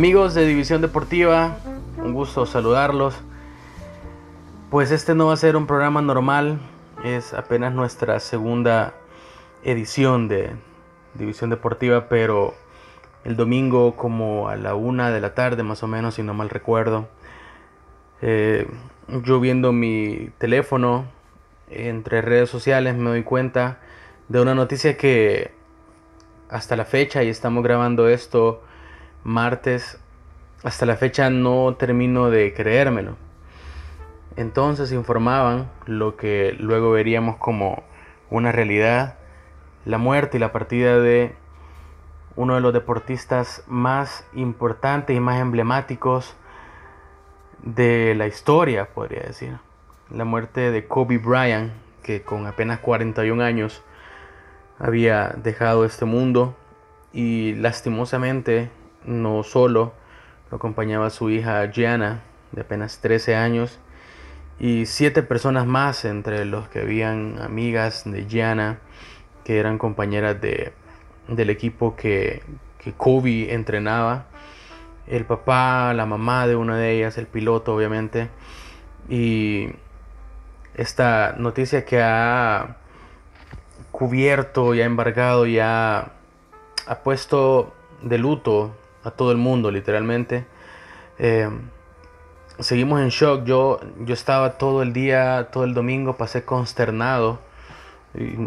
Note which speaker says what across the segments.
Speaker 1: Amigos de División Deportiva, un gusto saludarlos. Pues este no va a ser un programa normal, es apenas nuestra segunda edición de División Deportiva, pero el domingo como a la una de la tarde más o menos, si no mal recuerdo, eh, yo viendo mi teléfono entre redes sociales me doy cuenta de una noticia que hasta la fecha, y estamos grabando esto martes, hasta la fecha no termino de creérmelo. Entonces informaban lo que luego veríamos como una realidad, la muerte y la partida de uno de los deportistas más importantes y más emblemáticos de la historia, podría decir. La muerte de Kobe Bryant, que con apenas 41 años había dejado este mundo y lastimosamente no solo lo acompañaba su hija Gianna, de apenas 13 años, y siete personas más, entre los que habían amigas de Gianna, que eran compañeras de, del equipo que, que Kobe entrenaba. El papá, la mamá de una de ellas, el piloto obviamente. Y esta noticia que ha cubierto y ha embargado y ha, ha puesto de luto a todo el mundo literalmente. Eh, seguimos en shock. Yo, yo estaba todo el día, todo el domingo, pasé consternado.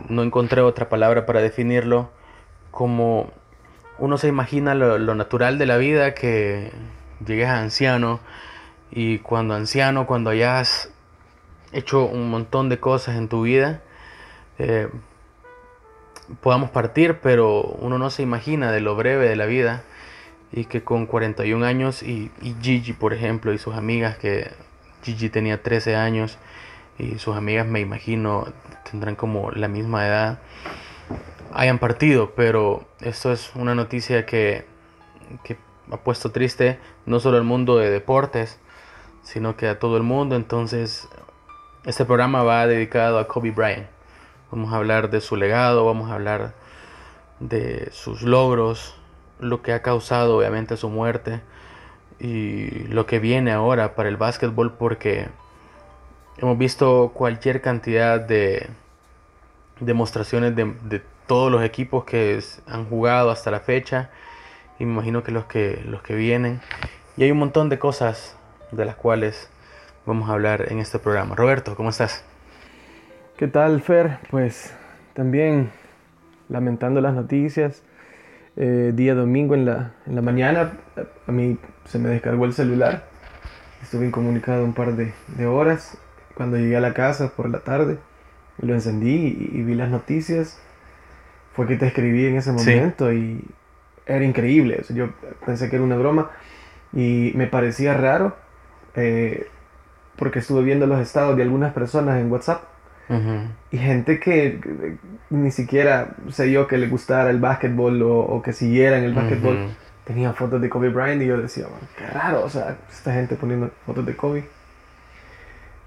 Speaker 1: No encontré otra palabra para definirlo. Como uno se imagina lo, natural de la vida, que llegues a anciano. Y cuando anciano, cuando hayas hecho un montón de cosas en tu vida, eh, podamos partir, pero uno no se imagina de lo breve de la vida y que con 41 años y, Gigi, por ejemplo, y sus amigas, que Gigi tenía 13 años y sus amigas me imagino tendrán como la misma edad, hayan partido, pero esto es una noticia que, que ha puesto triste no solo al mundo de deportes, sino que a todo el mundo, entonces este programa va dedicado a Kobe Bryant. Vamos a hablar de su legado, vamos a hablar de sus logros, lo que ha causado obviamente su muerte y lo que viene ahora para el básquetbol porque hemos visto cualquier cantidad de demostraciones de, todos los equipos que han jugado hasta la fecha y me imagino que los que los que vienen y hay un montón de cosas de las cuales vamos a hablar en este programa. Roberto, ¿cómo estás?
Speaker 2: ¿Qué tal, Fer? Pues también lamentando las noticias eh, día domingo en la, en la mañana, a mí se me descargó el celular. Estuve incomunicado un par de, de horas. Cuando llegué a la casa por la tarde, lo encendí y, vi las noticias. Fue que te escribí en ese momento y era increíble. yo pensé que era una broma y me parecía raro eh, porque estuve viendo los estados de algunas personas en WhatsApp y gente que, ni siquiera sé yo que le gustara el básquetbol o, que siguieran el básquetbol, tenían fotos de Kobe Bryant y yo decía, qué raro, o sea, esta gente poniendo fotos de Kobe.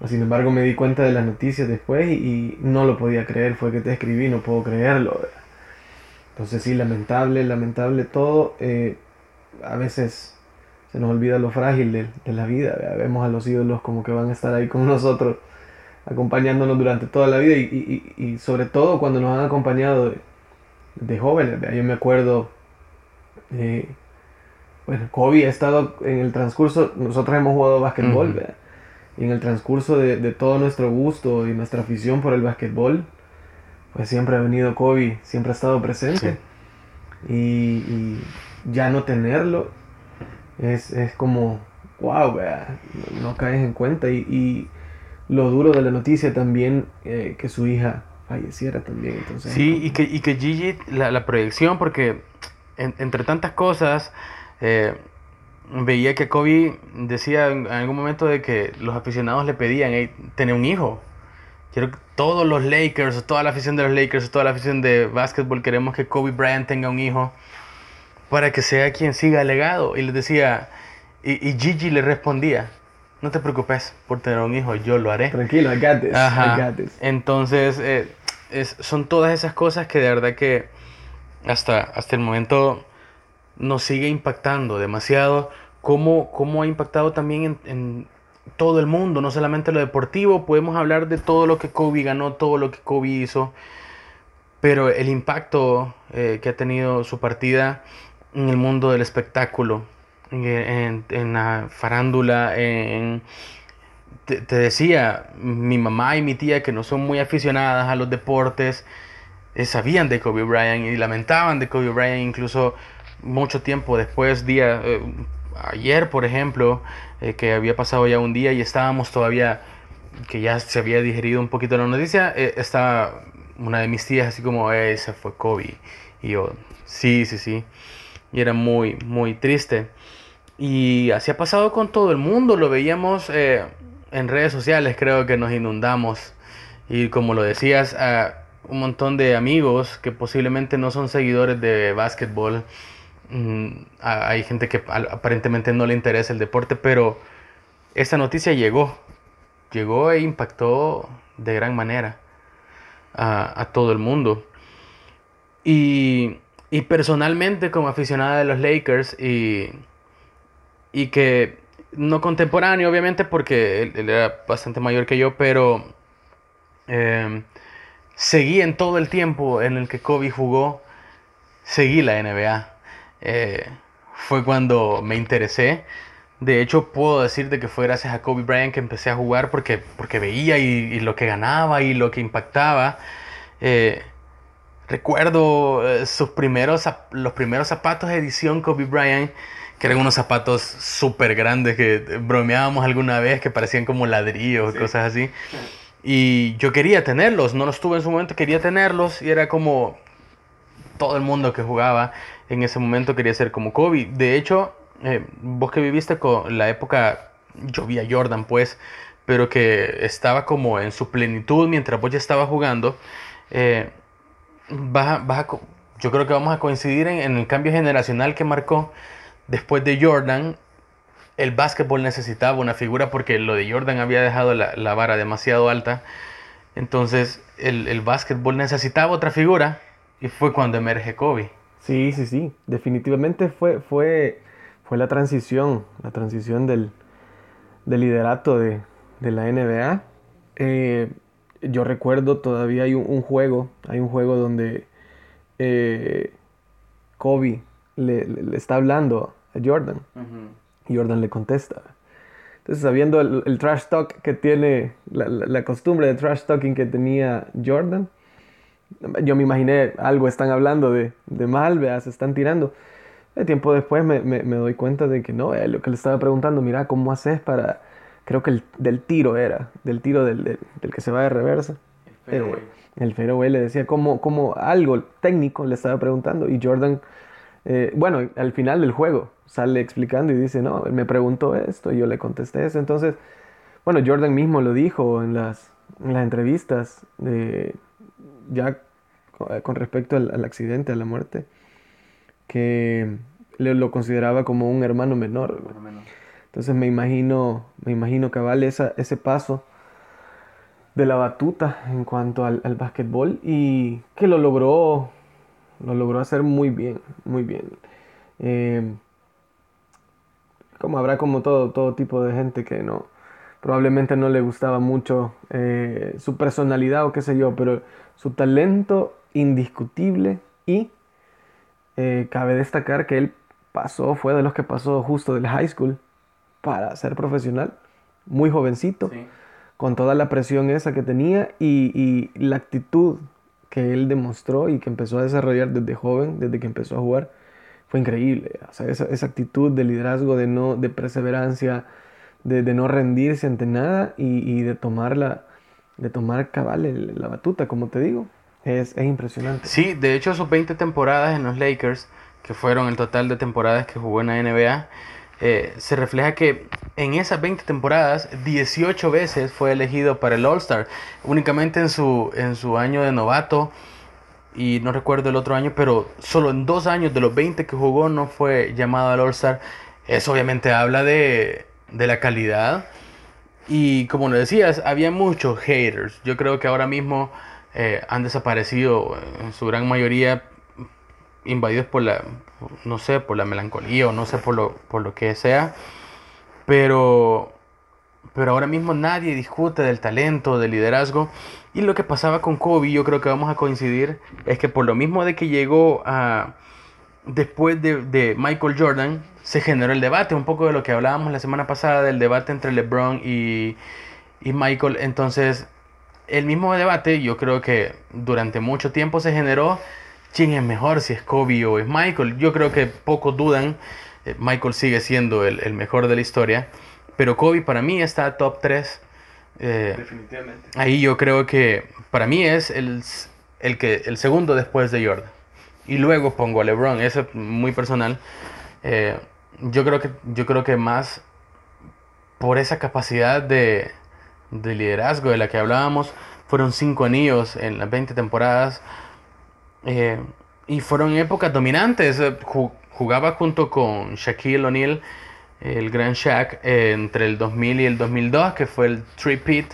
Speaker 2: Sin embargo, me di cuenta de las noticias después y, no lo podía creer, fue que te escribí, no puedo creerlo. Entonces sí, lamentable, lamentable todo. Eh, a veces se nos olvida lo frágil de, de la vida. Vemos a los ídolos como que van a estar ahí con nosotros acompañándonos durante toda la vida y, sobre todo cuando nos han acompañado de, jóvenes. Yo me acuerdo, eh, bueno, Kobe ha estado en el transcurso, nosotros hemos jugado básquetbol, y en el transcurso de, todo nuestro gusto y nuestra afición por el básquetbol, pues siempre ha venido Kobe, siempre ha estado presente. Y, ya no tenerlo es, como, wow, no, caes en cuenta y lo duro de la noticia también eh, que su hija falleciera también. Entonces,
Speaker 1: sí, y que, y que Gigi, la, proyección, porque entre tantas cosas, eh, veía que Kobe decía en algún momento de que los aficionados le pedían hey, tener un hijo. Quiero que todos los Lakers, toda la afición de los Lakers, toda la afición de básquetbol, queremos que Kobe Bryant tenga un hijo para que sea quien siga el legado. Y les decía, y, y Gigi le respondía, no te preocupes por tener un hijo, yo lo haré.
Speaker 2: Tranquilo, I got this.
Speaker 1: Entonces, eh, es, son todas esas cosas que de verdad que hasta, hasta el momento nos sigue impactando demasiado. Cómo, cómo ha impactado también en, en, todo el mundo, no solamente lo deportivo. Podemos hablar de todo lo que Kobe ganó, todo lo que Kobe hizo. Pero el impacto eh, que ha tenido su partida en el mundo del espectáculo, en, en la farándula, en, te, decía, mi mamá y mi tía que no son muy aficionadas a los deportes, eh, sabían de Kobe Bryant y lamentaban de Kobe Bryant incluso mucho tiempo después, día, eh, ayer por ejemplo, eh, que había pasado ya un día y estábamos todavía, que ya se había digerido un poquito la noticia, estaba una de mis tías así como, ese fue Kobe. Y yo, sí, sí, sí. Y era muy, muy triste. Y así ha pasado con todo el mundo, lo veíamos en redes sociales creo que nos inundamos y como lo decías, a un montón de amigos que posiblemente no son seguidores de básquetbol. Mm, hay gente que aparentemente no le interesa el deporte, pero esta noticia llegó, llegó e impactó de gran manera a, a todo el mundo. Y, y, personalmente como aficionada de los Lakers y, y que no contemporáneo, obviamente, porque él, era bastante mayor que yo, pero em, seguí en todo el tiempo en el que Kobe jugó, seguí la NBA. Eh, fue cuando me interesé. De hecho, puedo decirte que fue gracias a Kobe Bryant que empecé a jugar porque, porque veía y, lo que ganaba y lo que impactaba. Eh, recuerdo eh, sus primeros, los primeros zapatos de edición Kobe Bryant que eran unos zapatos súper grandes que bromeábamos alguna vez, que parecían como ladrillos, cosas así. Y yo quería tenerlos, no los tuve en su momento, quería tenerlos y era como todo el mundo que jugaba en ese momento quería ser como Kobe. De hecho, eh, vos que viviste con la época, yo vi a Jordan pues, pero que estaba como en su plenitud mientras vos ya estaba jugando, eh, yo creo que vamos a coincidir en, en el cambio generacional que marcó después de Jordan, el básquetbol necesitaba una figura porque lo de Jordan había dejado la, vara demasiado alta. Entonces el, el básquetbol necesitaba otra figura y fue cuando emerge Kobe.
Speaker 2: Sí, sí, sí. Definitivamente fue, fue, fue la transición, la transición del, liderato de, la NBA. Eh, yo recuerdo todavía hay un, juego, hay un juego donde eh, Kobe le, está hablando Jordan. Y Jordan le contesta. Entonces, sabiendo el, trash talk que tiene, la, costumbre de trash talking que tenía Jordan, yo me imaginé algo están hablando de, de mal, se están tirando. El tiempo después me, doy cuenta de que no, eh, lo que le estaba preguntando, mira, ¿cómo haces para, creo que el, del tiro era, del tiro del, que se va de reversa. El fairway. El le decía como, como algo técnico le estaba preguntando y Jordan eh, bueno, al final del juego sale explicando y dice, no, él me preguntó esto y yo le contesté eso. Entonces, bueno, Jordan mismo lo dijo en las, las entrevistas, ya con respecto al, accidente, a la muerte, que le, lo consideraba como un hermano menor. Entonces me imagino, me imagino que vale ese paso de la batuta en cuanto al, al básquetbol y que lo logró lo logró hacer muy bien, muy bien. Eh, como habrá como todo, todo tipo de gente que no, probablemente no le gustaba mucho eh, su personalidad o qué sé yo, pero su talento indiscutible y eh, cabe destacar que él pasó, fue de los que pasó justo del high school para ser profesional, muy jovencito, con toda la presión esa que tenía y, y la actitud que él demostró y que empezó a desarrollar desde joven, desde que empezó a jugar, fue increíble. O sea, esa, actitud de liderazgo, de, no, de perseverancia, de, no rendirse ante nada y, y, de tomar la, de tomar cabal la batuta, como te digo, es, es impresionante.
Speaker 1: Sí, de hecho sus 20 temporadas en los Lakers, que fueron el total de temporadas que jugó en la NBA, eh, se refleja que en esas 20 temporadas 18 veces fue elegido para el All-Star, únicamente en su, en su año de novato y no recuerdo el otro año, pero solo en dos años de los 20 que jugó no fue llamado al All-Star. Eso obviamente habla de, de la calidad. Y como lo decías, había muchos haters. Yo creo que ahora mismo eh, han desaparecido en su gran mayoría invadidos por la, no sé, por la melancolía o no sé por lo, por lo que sea, pero, pero ahora mismo nadie discute del talento, del liderazgo. Y lo que pasaba con Kobe, yo creo que vamos a coincidir, es que por lo mismo de que llegó a, después de, de Michael Jordan, se generó el debate, un poco de lo que hablábamos la semana pasada, del debate entre LeBron y, y Michael. Entonces, el mismo debate, yo creo que durante mucho tiempo se generó quién es mejor, si es Kobe o es Michael. Yo creo que pocos dudan, eh, Michael sigue siendo el, el, mejor de la historia, pero Kobe para mí está top 3.
Speaker 2: Eh, Definitivamente.
Speaker 1: Ahí yo creo que para mí es el, el, que, el segundo después de Jordan. Y luego pongo a LeBron, eso es muy personal. Eh, yo, creo que, yo creo que más por esa capacidad de, de liderazgo de la que hablábamos, fueron cinco anillos en las 20 temporadas. Eh, y fueron épocas dominantes. Jugaba junto con Shaquille O'Neal, el gran Shaq, eh, entre el 2000 y el 2002, que fue el three-peat,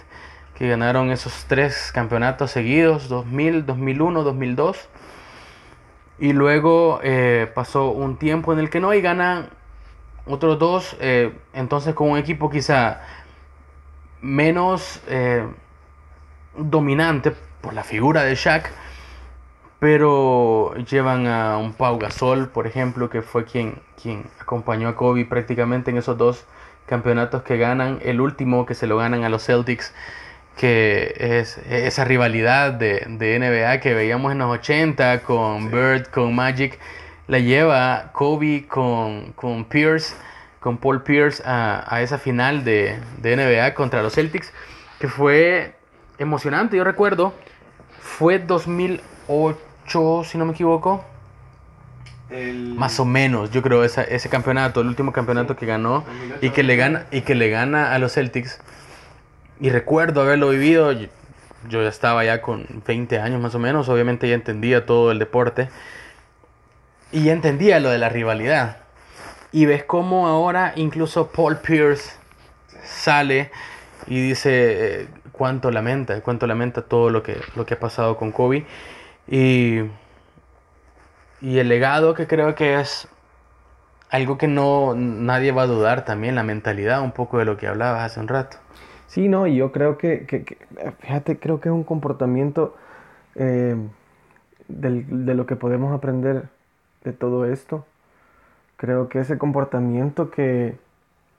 Speaker 1: que ganaron esos tres campeonatos seguidos, 2000, 2001, 2002. Y luego eh, pasó un tiempo en el que no, y ganan otros dos, entonces con un equipo quizá menos dominante por la figura de Shaq, pero llevan a un Pau Gasol, por ejemplo, que fue quien, quien acompañó a Kobe prácticamente en esos dos campeonatos que ganan. El último que se lo ganan a los Celtics, que es esa rivalidad de, de NBA que veíamos en los 80 con Bird, con Magic, la lleva Kobe con, con Pierce, con Paul Pierce a, a esa final de, de NBA contra los Celtics, que fue emocionante. Yo recuerdo, fue 2008, si no me equivoco. Más o menos, yo creo, esa, ese campeonato, el último campeonato que ganó y que, le gana, y que le gana a los Celtics. Y recuerdo haberlo vivido, yo, yo ya estaba ya con 20 años más o menos, obviamente ya entendía todo el deporte. Y ya entendía lo de la rivalidad. Y ves cómo ahora incluso Paul Pierce sale y dice, eh, cuánto lamenta, cuánto lamenta todo lo que, lo que ha pasado con Kobe. Y, y el legado que creo que es algo que no nadie va a dudar también, la mentalidad, un poco de lo que hablabas hace un rato.
Speaker 2: Sí, no, y yo creo que, que, fíjate, creo que es un comportamiento eh, del, de lo que podemos aprender de todo esto. Creo que ese comportamiento que,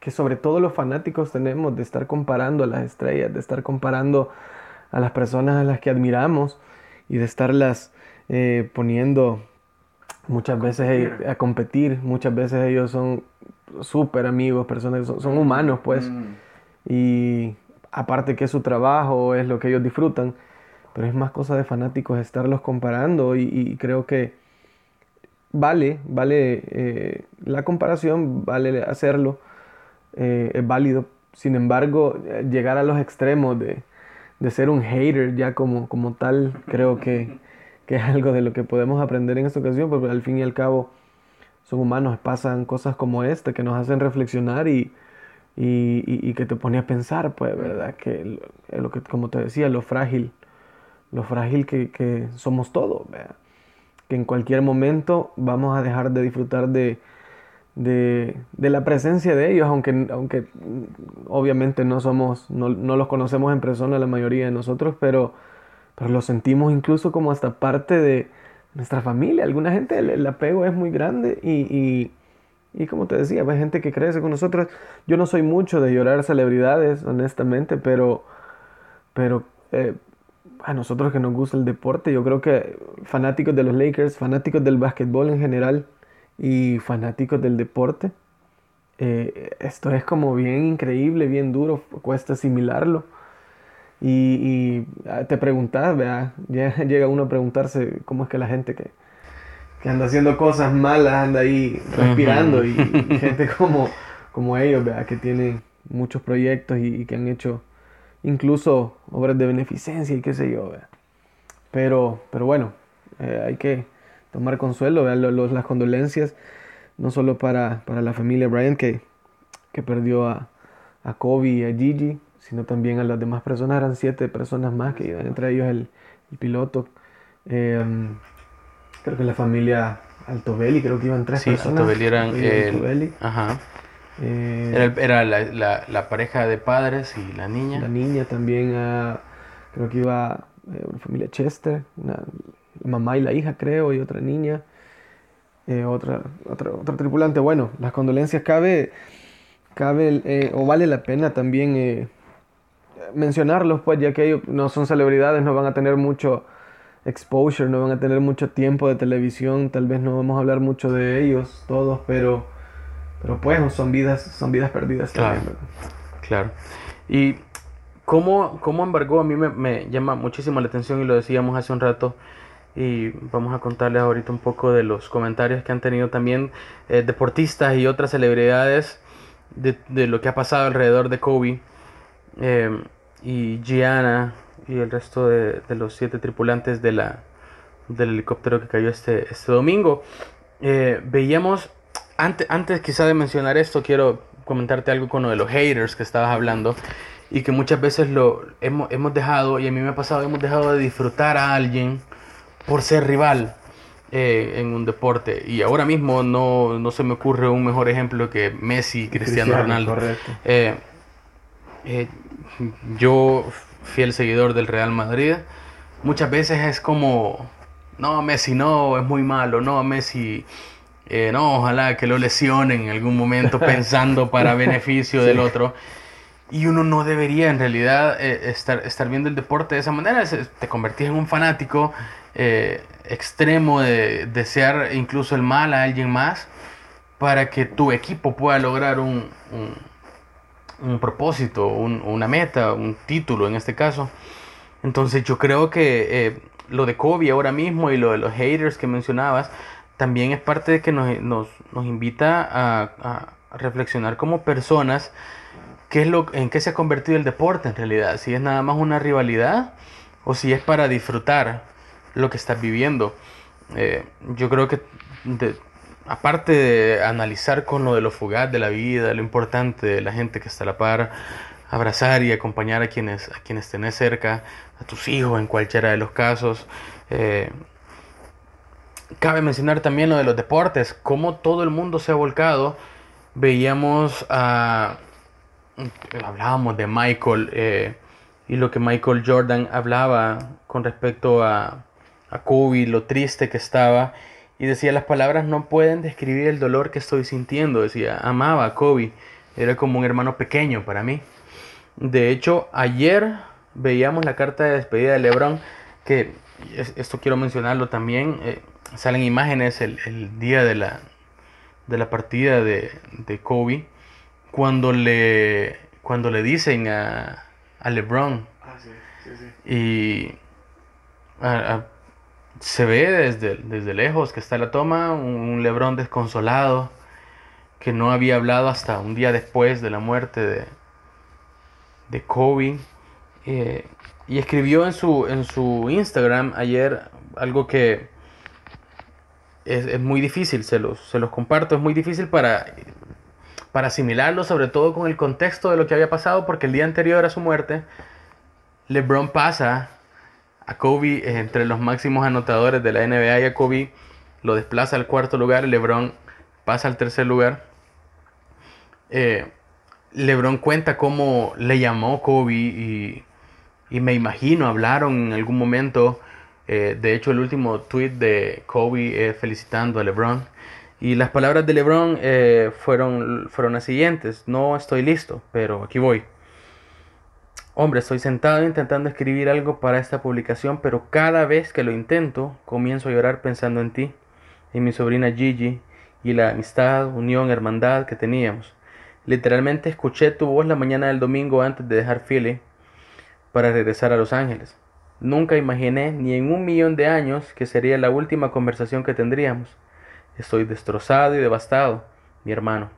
Speaker 2: que sobre todo los fanáticos tenemos de estar comparando a las estrellas, de estar comparando a las personas a las que admiramos y de estarlas eh, poniendo muchas veces a competir, muchas veces ellos son súper amigos, personas son, humanos pues, mm. y aparte que es su trabajo, es lo que ellos disfrutan, pero es más cosa de fanáticos estarlos comparando y, creo que vale, vale eh, la comparación, vale hacerlo, eh, es válido. Sin embargo, llegar a los extremos de, de ser un hater ya como, como tal, creo que, que, es algo de lo que podemos aprender en esta ocasión, porque al fin y al cabo son humanos, pasan cosas como esta que nos hacen reflexionar y, y, que te pone a pensar, pues, ¿verdad? Que lo, que, como te decía, lo frágil, lo frágil que, que somos todos, ¿verdad? Que en cualquier momento vamos a dejar de disfrutar de, de, la presencia de ellos, aunque, aunque obviamente no somos, no, los conocemos en persona la mayoría de nosotros, pero, pero lo sentimos incluso como hasta parte de nuestra familia. Alguna gente el, apego es muy grande y, y, como te decía, hay gente que crece con nosotros. Yo no soy mucho de llorar celebridades, honestamente, pero, pero eh, a nosotros que nos gusta el deporte, yo creo que fanáticos de los Lakers, fanáticos del básquetbol en general, y fanáticos del deporte. Eh, esto es como bien increíble, bien duro, cuesta asimilarlo. Y, ah, te preguntas, ya llega uno a preguntarse cómo es que la gente que, que anda haciendo cosas malas anda ahí respirando y, gente como, como ellos, ¿verdad? que tienen muchos proyectos y, que han hecho incluso obras de beneficencia y qué sé yo. Pero, pero bueno, eh, hay que tomar consuelo, los, las condolencias, no solo para, para la familia Bryant que, que perdió a, a, Kobe y a Gigi, sino también a las demás personas, eran siete personas más, que entre ellos el, el piloto. Em, creo que la familia Altobelli, creo que iban tres
Speaker 1: Sí,
Speaker 2: personas.
Speaker 1: Altobelli eran
Speaker 2: Altobelli,
Speaker 1: el-. Ajá.
Speaker 2: Eh,
Speaker 1: Era, el- era la, la- la pareja de padres y la niña.
Speaker 2: La niña también, ah, creo que iba eh, una familia Chester, una, mamá y la hija, creo, y otra niña, eh, otra, otra, otra tripulante. Bueno, las condolencias cabe, cabe eh, o vale la pena también eh, mencionarlos, pues, ya que ellos no son celebridades, no van a tener mucho exposure, no van a tener mucho tiempo de televisión, tal vez no vamos a hablar mucho de ellos todos, pero, pero pues son vidas, son vidas perdidas
Speaker 1: Claro.
Speaker 2: también.
Speaker 1: Claro. Y cómo, cómo embargó, a mí me, me llama muchísimo la atención y lo decíamos hace un rato. Y vamos a contarles ahorita un poco de los comentarios que han tenido también eh, deportistas y otras celebridades de, de lo que ha pasado alrededor de Kobe eh, y Gianna y el resto de, de los siete tripulantes de la, del helicóptero que cayó este, este domingo. Eh, veíamos, antes, antes quizá de mencionar esto, quiero comentarte algo con lo de los haters que estabas hablando y que muchas veces lo hemos, hemos dejado, y a mí me ha pasado, hemos dejado de disfrutar a alguien por ser rival eh, en un deporte. Y ahora mismo no, no se me ocurre un mejor ejemplo que Messi, Cristiano, Ronaldo.
Speaker 2: Correcto.
Speaker 1: Eh, eh, yo, fiel seguidor del Real Madrid, muchas veces es como, no, Messi no, es muy malo, no, Messi, eh, no, ojalá que lo lesionen en algún momento pensando para beneficio del otro. Y uno no debería en realidad eh, estar, estar viendo el deporte de esa manera, te convertís en un fanático eh, extremo de desear incluso el mal a alguien más para que tu equipo pueda lograr un, un- propósito, un- una meta, un título en este caso. Entonces yo creo que eh, lo de Kobe ahora mismo y lo de los haters que mencionabas también es parte de que nos, nos- nos invita a reflexionar como personas qué es lo, en qué se ha convertido el deporte en realidad, si es nada más una rivalidad o si es para disfrutar lo que estás viviendo. Eh, yo creo que aparte de analizar con lo de lo fugaz de la vida, lo importante de la gente que está a la par, abrazar y acompañar a quienes, a quienes tenés cerca, a tus hijos en cualquiera de los casos. eh, cabe mencionar también lo de los deportes, cómo todo el mundo se ha volcado. Veíamos a... Hablábamos de Michael eh, y lo que Michael Jordan hablaba con respecto a, a Kobe, lo triste que estaba. Y decía, las palabras no pueden describir el dolor que estoy sintiendo. Decía, amaba a Kobe. Era como un hermano pequeño para mí. De hecho, ayer veíamos la carta de despedida de LeBron, que es- esto quiero mencionarlo también. eh, salen imágenes el, el día de la, de la partida de, de Kobe, cuando le, cuando le dicen a, a LeBron,
Speaker 2: Ah, sí, sí, sí.
Speaker 1: y a- a- se ve desde, desde lejos que está la toma, un, un LeBron desconsolado, que no había hablado hasta un día después de la muerte de, de Kobe. eh, y escribió en su, en su Instagram ayer algo que es, es muy difícil, se los, se los comparto, es muy difícil para, para asimilarlo, sobre todo con el contexto de lo que había pasado, porque el día anterior a su muerte, LeBron pasa a Kobe eh, entre los máximos anotadores de la NBA y a Kobe lo desplaza al cuarto lugar, LeBron pasa al tercer lugar. Eh, LeBron cuenta cómo le llamó Kobe y, y me imagino hablaron en algún momento. eh, de hecho, el último tweet de Kobe eh, felicitando a LeBron. Y las palabras de LeBron eh, fueron, fueron las siguientes. No estoy listo, pero aquí voy. Hombre, estoy sentado intentando escribir algo para esta publicación, pero cada vez que lo intento, comienzo a llorar pensando en ti, en mi sobrina Gigi y la amistad, unión, hermandad que teníamos. Literalmente escuché tu voz la mañana del domingo antes de dejar Philly para regresar a Los Ángeles. Nunca imaginé ni en un millón de años que sería la última conversación que tendríamos. Estoy destrozado y devastado, mi hermano.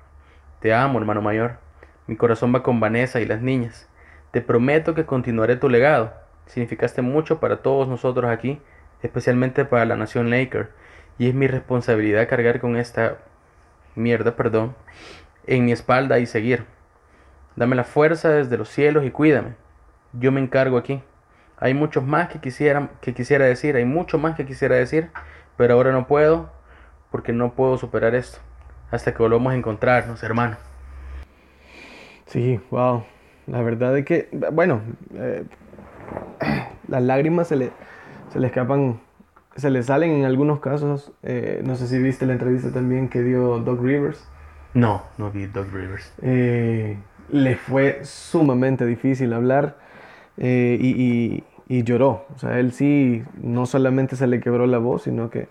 Speaker 1: Te amo, hermano mayor. Mi corazón va con Vanessa y las niñas. Te prometo que continuaré tu legado. Significaste mucho para todos nosotros aquí, especialmente para la nación Laker. Y es mi responsabilidad cargar con esta mierda, perdón, en mi espalda y seguir. Dame la fuerza desde los cielos y cuídame. Yo me encargo aquí. Hay muchos más que quisiera, que quisiera decir, hay mucho más que quisiera decir, pero ahora no puedo porque no puedo superar esto hasta que volvamos a encontrarnos, hermano.
Speaker 2: Sí, wow. La verdad es que, bueno, eh, las lágrimas se le, se le escapan, se le salen en algunos casos. Eh, no sé si viste la entrevista también que dio Doug Rivers.
Speaker 1: No, no vi Doug Rivers.
Speaker 2: Eh, le fue sumamente difícil hablar y, y, lloró. O sea, él sí, no solamente se le quebró la voz, sino que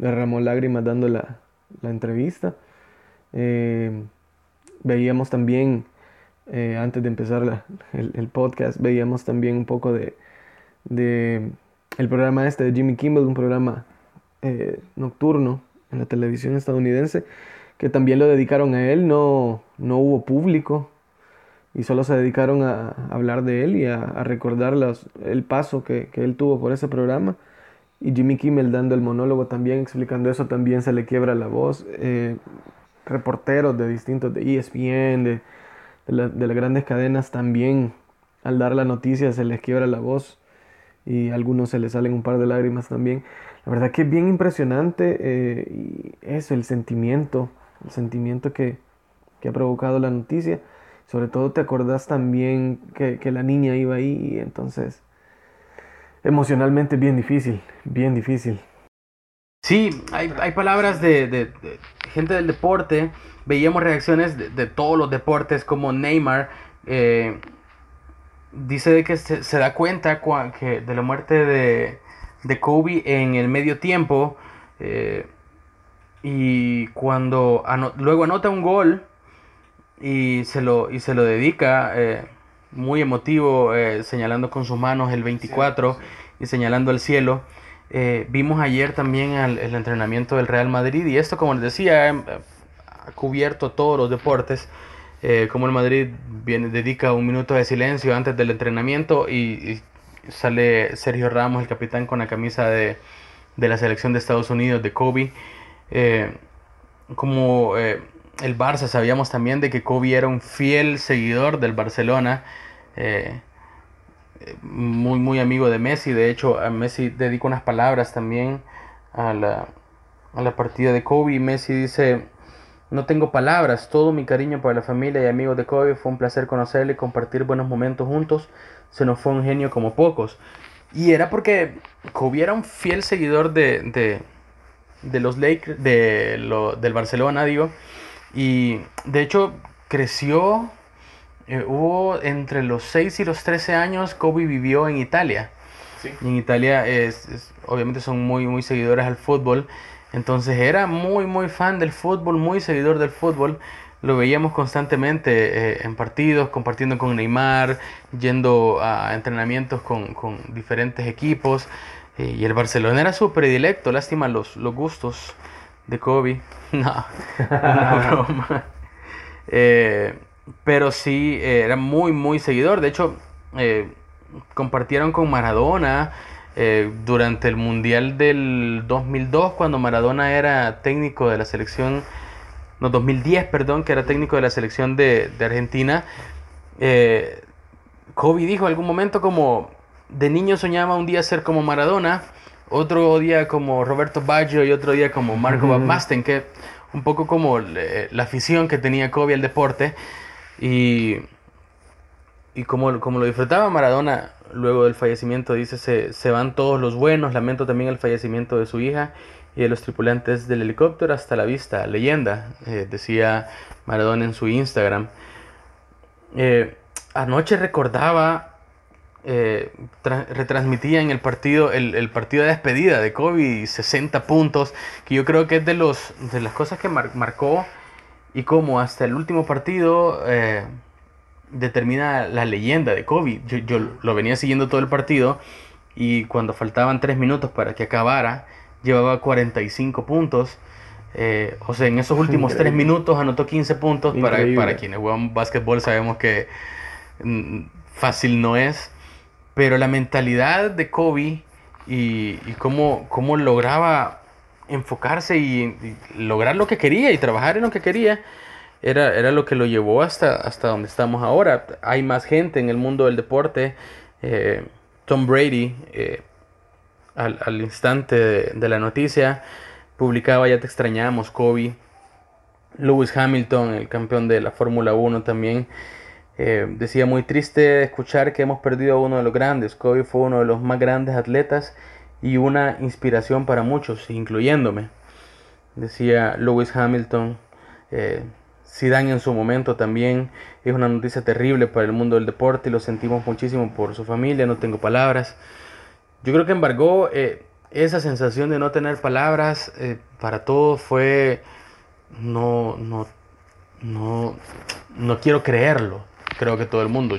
Speaker 2: derramó lágrimas dando la, la entrevista. veíamos también eh, antes de empezar el, podcast, veíamos también un poco de, el programa este de Jimmy Kimmel, un programa eh, nocturno en la televisión estadounidense, que también lo dedicaron a él, no, no hubo público y solo se dedicaron a, hablar de él y a, recordar el paso que, él tuvo por ese programa. Y Jimmy Kimmel dando el monólogo también, explicando eso, también se le quiebra la voz. Eh, reporteros de distintos, de ESPN, de, las grandes cadenas también al dar la noticia se les quiebra la voz y a algunos se les salen un par de lágrimas también. La verdad que es bien impresionante eh, y eso, el sentimiento, el sentimiento que, ha provocado la noticia. Sobre todo te acordás también que, la niña iba ahí y entonces emocionalmente bien difícil, bien difícil.
Speaker 1: Sí, hay, hay palabras de, gente del deporte. Veíamos reacciones de, todos los deportes, como Neymar. Eh, dice de que se, da cuenta que de la muerte de, de, Kobe en el medio tiempo. Eh, y cuando luego anota un gol y se lo, y se lo dedica, eh, muy emotivo, señalando con sus manos el 24 y señalando al cielo. Eh, vimos ayer también el, entrenamiento del Real Madrid y esto, como les decía, em, ha cubierto todos los deportes. Eh, como el Madrid viene, dedica un minuto de silencio antes del entrenamiento y, sale Sergio Ramos, el capitán, con la camisa de, la selección de Estados Unidos, de Kobe. Eh, como el Barça, sabíamos también de que Kobe era un fiel seguidor del Barcelona muy, muy amigo de Messi. De hecho, a Messi dedico unas palabras también a la, a la partida de Kobe. Messi dice, no tengo palabras, todo mi cariño para la familia y amigos de Kobe. Fue un placer conocerle y compartir buenos momentos juntos. Se nos fue un genio como pocos. Y era porque Kobe era un fiel seguidor de, de, de los Lakers, de lo, del Barcelona, digo. Y de hecho creció eh, hubo entre los 6 y los 13 años, Kobe vivió en Italia. Y en Italia es, obviamente son muy, muy seguidores al fútbol. Entonces era muy, muy fan del fútbol, muy seguidor del fútbol. Lo veíamos constantemente eh, en partidos, compartiendo con Neymar, yendo a entrenamientos con, con diferentes equipos. Eh, y el Barcelona era su predilecto, lástima los, los gustos de Kobe. No, una broma. Eh, pero sí eh, era muy, muy seguidor. De hecho, eh, compartieron con Maradona durante el Mundial del 2002, cuando Maradona era técnico de la selección, no, 2010, perdón, que era técnico de la selección de, de Argentina. Kobe dijo en algún momento como, de niño soñaba un día ser como Maradona, otro día como Roberto Baggio y otro día como Marco Van Basten, que un poco como la afición que tenía Kobe al deporte. Y, y como, como lo disfrutaba Maradona luego del fallecimiento, dice, se, se van todos los buenos, lamento también el fallecimiento de su hija y de los tripulantes del helicóptero hasta la vista, leyenda, eh, decía Maradona en su Instagram. Eh, anoche recordaba, eh, retransmitía en el partido, el, el, partido de despedida de Kobe, 60 puntos, que yo creo que es de, los, de las cosas que marcó y como hasta el último partido eh, determina la leyenda de Kobe. Yo, lo venía siguiendo todo el partido y cuando faltaban 3 minutos para que acabara, llevaba 45 puntos. Eh, o sea, en esos últimos 3 minutos anotó 15 puntos. Para, para quienes juegan básquetbol sabemos que mm, fácil no es. Pero la mentalidad de Kobe y, cómo, cómo lograba enfocarse y, lograr lo que quería y trabajar en lo que quería, era, era lo que lo llevó hasta, hasta donde estamos ahora. Hay más gente en el mundo del deporte. Eh, Tom Brady, eh, al, instante de, la noticia, publicaba Ya te extrañamos, Kobe. Lewis Hamilton, el campeón de la Fórmula 1 también, eh, decía muy triste escuchar que hemos perdido a uno de los grandes. Kobe fue uno de los más grandes atletas y una inspiración para muchos, incluyéndome. Decía Lewis Hamilton. Eh, Zidane en su momento también es una noticia terrible para el mundo del deporte y lo sentimos muchísimo por su familia, no tengo palabras. Yo creo que embargó eh, esa sensación de no tener palabras eh, para todos fue no, no, no, no quiero creerlo. Creo que todo el mundo.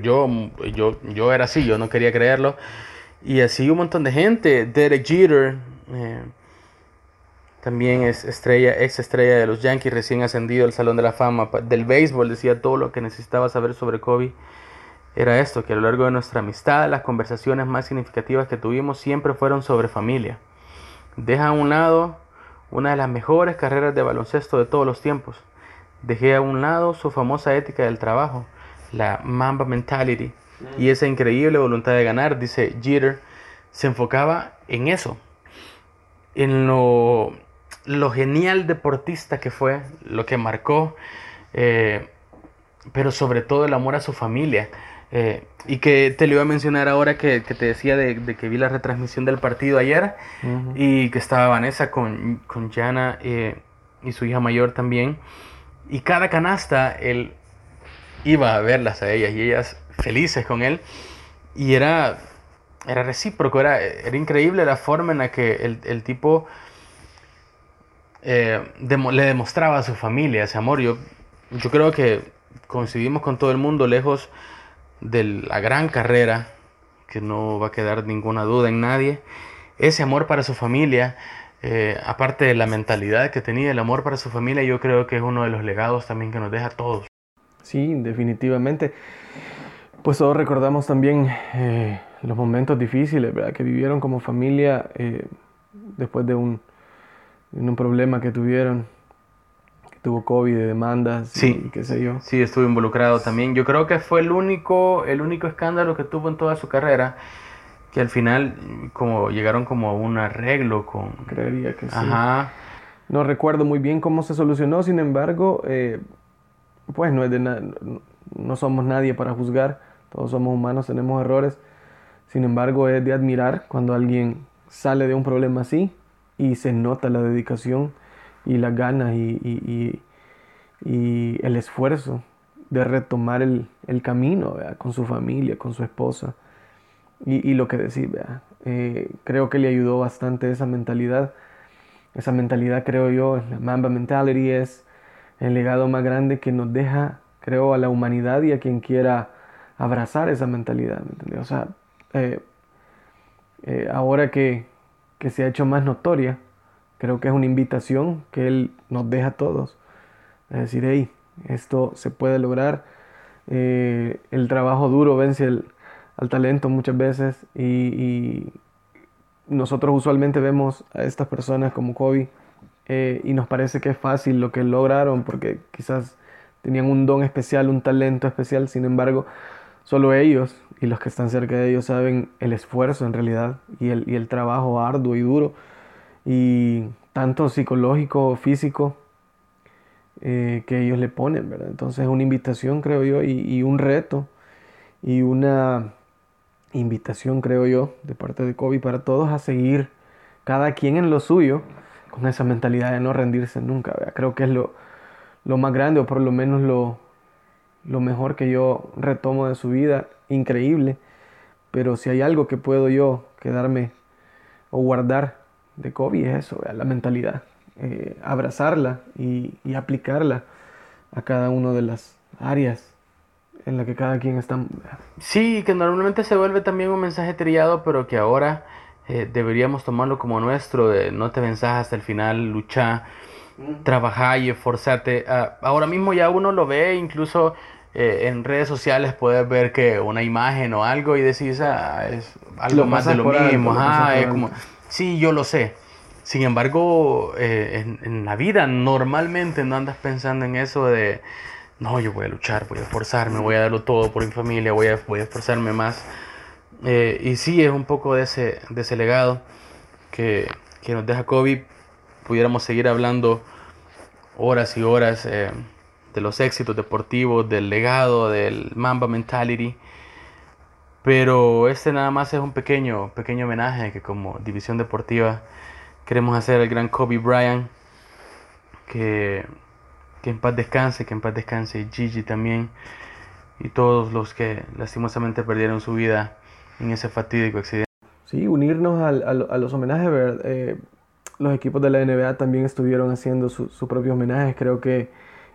Speaker 1: Yo, yo, yo era así, yo no quería creerlo. Y así un montón de gente. Derek Jeter. Eh, también es estrella, ex estrella de los Yankees, recién ascendido al Salón de la Fama del béisbol. Decía todo lo que necesitaba saber sobre Kobe. Era esto, que a lo largo de nuestra amistad, las conversaciones más significativas que tuvimos siempre fueron sobre familia. Deja a un lado una de las mejores carreras de baloncesto de todos los tiempos. Dejé a un lado su famosa ética del trabajo, la Mamba Mentality, y esa increíble voluntad de ganar, dice Jeter, se enfocaba en eso, en lo lo genial deportista que fue, lo que marcó, eh, pero sobre todo el amor a su familia. Eh, y que te lo iba a mencionar ahora que, te decía de, que vi la retransmisión del partido ayer y que estaba Vanessa con, con Jana eh, y su hija mayor también. Y cada canasta él iba a verlas a ellas y ellas felices con él. Y era, era recíproco, era, era increíble la forma en la que el, el tipo eh, le demostraba a su familia ese amor. Yo, yo creo que coincidimos con todo el mundo lejos de la gran carrera, que no va a quedar ninguna duda en nadie. Ese amor para su familia, eh, aparte de la mentalidad que tenía, el amor para su familia, yo creo que es uno de los legados también que nos deja a todos.
Speaker 2: Sí, definitivamente. Pues todos recordamos también eh, los momentos difíciles que vivieron como familia después de un, un problema que tuvieron, que tuvo COVID, de demandas
Speaker 1: sí,
Speaker 2: y qué sé yo.
Speaker 1: Sí, estuve involucrado también. Yo creo que fue el único, el único escándalo que tuvo en toda su carrera, que al final como llegaron como a un arreglo con...
Speaker 2: Creería que sí.
Speaker 1: Ajá.
Speaker 2: No recuerdo muy bien cómo se solucionó, sin embargo, eh, pues no, es de no somos nadie para juzgar, todos somos humanos, tenemos errores. Sin embargo, es de admirar cuando alguien sale de un problema así y se nota la dedicación y las ganas y, el esfuerzo de retomar el, camino con su familia, con su esposa. Y, lo que decir, eh, creo que le ayudó bastante esa mentalidad. Esa mentalidad, creo yo, la Mamba Mentality es el legado más grande que nos deja, creo, a la humanidad y a quien quiera abrazar esa mentalidad. O sea, eh, eh, ahora que, que se ha hecho más notoria. Creo que es una invitación que Él nos deja a todos. Es decir, hey, esto se puede lograr. El trabajo duro vence al talento muchas veces y, nosotros usualmente vemos a estas personas como Kobe eh, y nos parece que es fácil lo que lograron porque quizás tenían un don especial, un talento especial, sin embargo, solo ellos y los que están cerca de ellos saben el esfuerzo en realidad y el, y el trabajo arduo y duro y tanto psicológico, físico eh, que ellos le ponen, ¿verdad? Entonces es una invitación, creo yo, y, un reto y una invitación, creo yo, de parte de Kobe para todos a seguir cada quien en lo suyo con esa mentalidad de no rendirse nunca. Creo que es lo, más grande o por lo menos lo, mejor que yo retomo de su vida, increíble. Pero si hay algo que puedo yo quedarme o guardar de Kobe es eso, la mentalidad. Eh, abrazarla y, aplicarla a cada una de las áreas en las que cada quien está.
Speaker 1: Sí, que normalmente se vuelve también un mensaje trillado, pero que ahora eh, deberíamos tomarlo como nuestro, de no te venzas hasta el final, lucha, trabaja y esforzate. Ah, ahora mismo ya uno lo ve, incluso eh, en redes sociales puedes ver que una imagen o algo y decís, ah, es algo más de lo mismo. es como, sí, yo lo sé. Sin embargo, eh, en, la vida normalmente no andas pensando en eso de, no, yo voy a luchar, voy a esforzarme, voy a darlo todo por mi familia, voy a, voy a esforzarme más. Eh, y sí, es un poco de ese, de ese legado que, que nos deja Kobe. Pudiéramos seguir hablando horas y horas eh, de los éxitos deportivos, del legado, del Mamba Mentality. Pero este nada más es un pequeño, pequeño homenaje que como división deportiva queremos hacer al gran Kobe Bryant. Que, que en paz descanse, que en paz descanse Gigi también. Y todos los que lastimosamente perdieron su vida en ese fatídico accidente.
Speaker 2: Sí, unirnos al, al, a los homenajes. Eh, los equipos de la NBA también estuvieron haciendo sus su propios homenajes. Creo que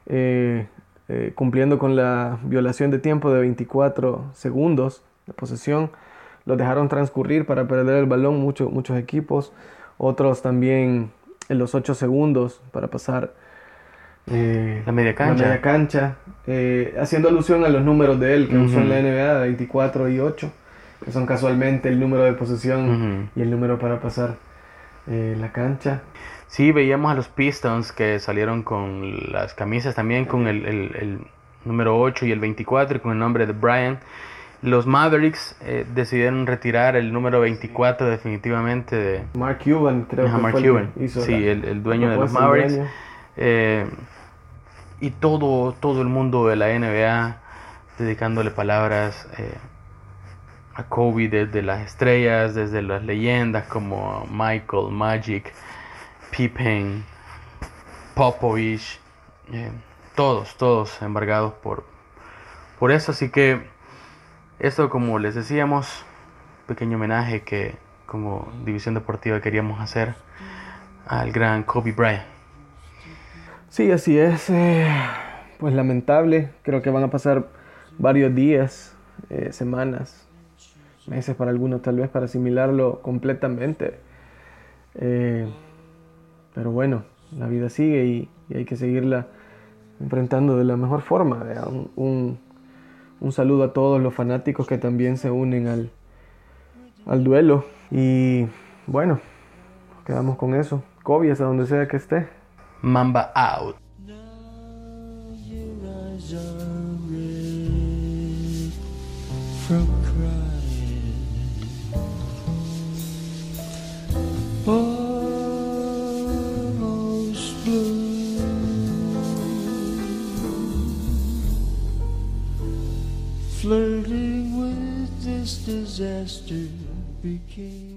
Speaker 2: eh, eh, cumpliendo con la violación de tiempo de 24 segundos de posesión, los dejaron transcurrir para perder el balón muchos muchos equipos. Otros también en los 8 segundos para pasar
Speaker 1: eh, la media cancha.
Speaker 2: La media cancha haciendo alusión a los números de él que usó en la NBA, 24 y 8, que son casualmente el número de posesión y el número para pasar eh, la cancha.
Speaker 1: Sí, veíamos a los Pistons que salieron con las camisas también con el, el, número 8 y el 24 y con el nombre de Brian. Los Mavericks eh, decidieron retirar el número 24 definitivamente de
Speaker 2: Mark Cuban, creo que
Speaker 1: Mark Cuban. sí, el, dueño de los Mavericks. Eh, y todo, todo el mundo de la NBA dedicándole palabras a Kobe desde las estrellas, desde las leyendas como Michael, Magic, Pippen, Popovich, eh, todos, todos embargados por, por eso. Así que esto, como les decíamos, pequeño homenaje que como división deportiva queríamos hacer al gran Kobe Bryant.
Speaker 2: Sí, así es. Eh, pues lamentable. Creo que van a pasar varios días, eh, semanas, meses para algunos tal vez para asimilarlo completamente. Eh, pero bueno, la vida sigue y, hay que seguirla enfrentando de la mejor forma. Un, un, saludo a todos los fanáticos que también se unen al, al duelo. Y bueno, quedamos con eso. Kobe hasta donde sea que esté.
Speaker 1: Mamba out. flirting with this disaster became